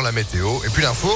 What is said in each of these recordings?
la météo. Et puis l'info.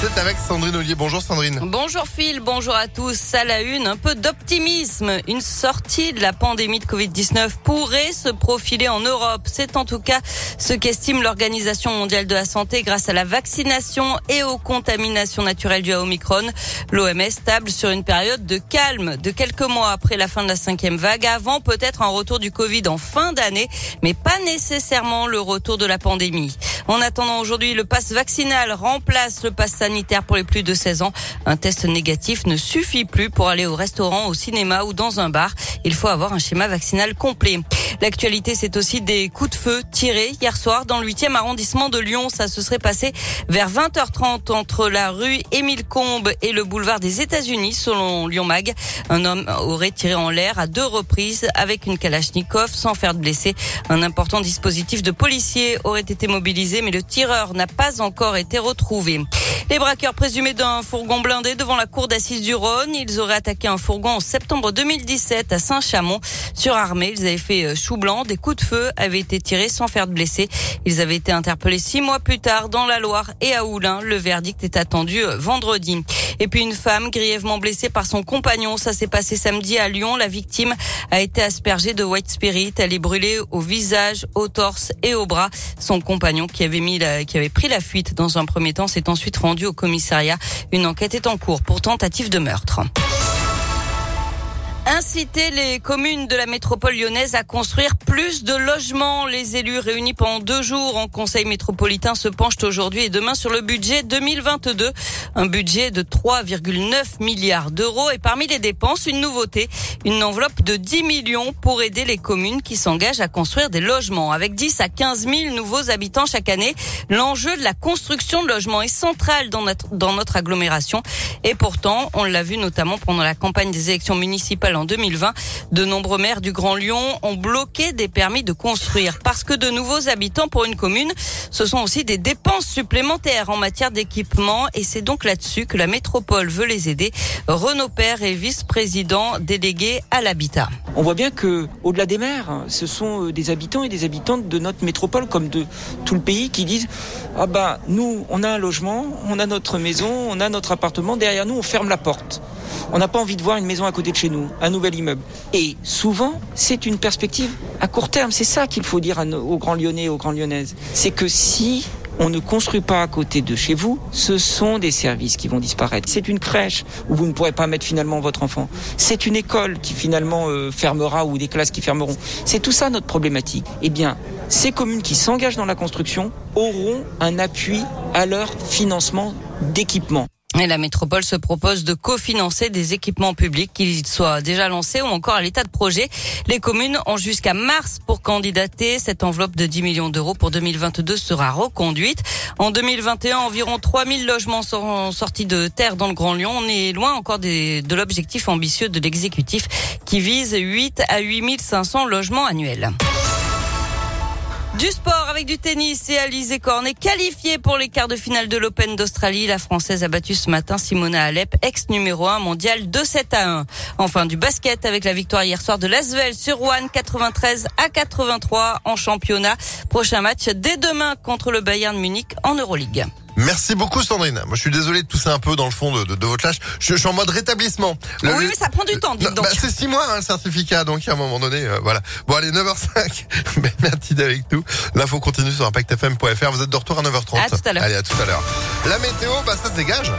C'est avec Sandrine Ollier. Bonjour Sandrine. Bonjour Phil, bonjour à tous. À la une, un peu d'optimisme. Une sortie de la pandémie de Covid-19 pourrait se profiler en Europe. C'est en tout cas ce qu'estime l'Organisation mondiale de la santé grâce à la vaccination et aux contaminations naturelles dues à Omicron. L'OMS table sur une période de calme de quelques mois après la fin de la cinquième vague, avant peut-être un retour du Covid en fin d'année, mais pas nécessairement le retour de la pandémie. En attendant aujourd'hui, le pass vaccinal remplace le pass sanitaire pour les plus de 16 ans. Un test négatif ne suffit plus pour aller au restaurant, au cinéma ou dans un bar. Il faut avoir un schéma vaccinal complet. L'actualité, c'est aussi des coups de feu tirés hier soir dans le 8e arrondissement de Lyon. Ça se serait passé vers 20h30 entre la rue Émile Combes et le boulevard des États-Unis, selon Lyon Mag. Un homme aurait tiré en l'air à deux reprises avec une Kalachnikov sans faire de blessés. Un important dispositif de policiers aurait été mobilisé, mais le tireur n'a pas encore été retrouvé. Les braqueurs présumés d'un fourgon blindé devant la cour d'assises du Rhône, ils auraient attaqué un fourgon en septembre 2017 à Saint-Chamond. Surarmés, ils avaient fait euh, chou blanc. Des coups de feu avaient été tirés sans faire de blessés. Ils avaient été interpellés six mois plus tard dans la Loire et à Oulin. Le verdict est attendu euh, vendredi. Et puis une femme grièvement blessée par son compagnon. Ça s'est passé samedi à Lyon. La victime a été aspergée de white spirit. Elle est brûlée au visage, au torse et au bras. Son compagnon qui avait mis qui avait pris la fuite dans un premier temps s'est ensuite rendu au commissariat. Une enquête est en cours pour tentative de meurtre inciter les communes de la métropole lyonnaise à construire plus de logements. Les élus réunis pendant deux jours en conseil métropolitain se penchent aujourd'hui et demain sur le budget 2022. Un budget de 3,9 milliards d'euros et parmi les dépenses, une nouveauté, une enveloppe de 10 millions pour aider les communes qui s'engagent à construire des logements. Avec 10 à 15 000 nouveaux habitants chaque année, l'enjeu de la construction de logements est central dans notre, dans notre agglomération. Et pourtant, on l'a vu notamment pendant la campagne des élections municipales en 2020, de nombreux maires du Grand Lyon ont bloqué des permis de construire parce que de nouveaux habitants pour une commune, ce sont aussi des dépenses supplémentaires en matière d'équipement et c'est donc là-dessus que la métropole veut les aider. Renaud Père est vice-président délégué à l'habitat. On voit bien que au-delà des maires, ce sont euh, des habitants et des habitantes de notre métropole comme de tout le pays qui disent ah bah nous on a un logement, on a notre maison, on a notre appartement, derrière nous on ferme la porte. On n'a pas envie de voir une maison à côté de chez nous, un nouvel immeuble. Et souvent, c'est une perspective à court terme. C'est ça qu'il faut dire aux grands Lyonnais aux grands Lyonnaises. C'est que si on ne construit pas à côté de chez vous, ce sont des services qui vont disparaître. C'est une crèche où vous ne pourrez pas mettre finalement votre enfant. C'est une école qui finalement euh, fermera ou des classes qui fermeront. C'est tout ça notre problématique. Eh bien, ces communes qui s'engagent dans la construction auront un appui à leur financement d'équipement. Et la métropole se propose de cofinancer des équipements publics, qu'ils soient déjà lancés ou encore à l'état de projet. Les communes ont jusqu'à mars pour candidater. Cette enveloppe de 10 millions d'euros pour 2022 sera reconduite. En 2021, environ 3000 logements seront sortis de terre dans le Grand Lyon. On est loin encore de l'objectif ambitieux de l'exécutif qui vise 8 à 8500 logements annuels. Du sport avec du tennis et Alizé Cornet qualifiée pour les quarts de finale de l'Open d'Australie. La Française a battu ce matin Simona Alep, ex numéro 1 mondial 2-7 à 1. Enfin du basket avec la victoire hier soir de Lasvel sur One 93 à 83 en championnat. Prochain match dès demain contre le Bayern Munich en Euroleague. Merci beaucoup Sandrine. Moi je suis désolé de tousser un peu dans le fond de, de, votre lâche. Je, suis en mode rétablissement. oui mais ça prend du temps, dites donc. Bah, c'est six mois hein, le certificat, donc à un moment donné, euh, voilà. Bon allez, 9h05. Merci d'être avec nous. L'info continue sur impactfm.fr. Vous êtes de retour à 9h30. À tout à l'heure. Allez, à tout à l'heure. La météo, bah ça se dégage.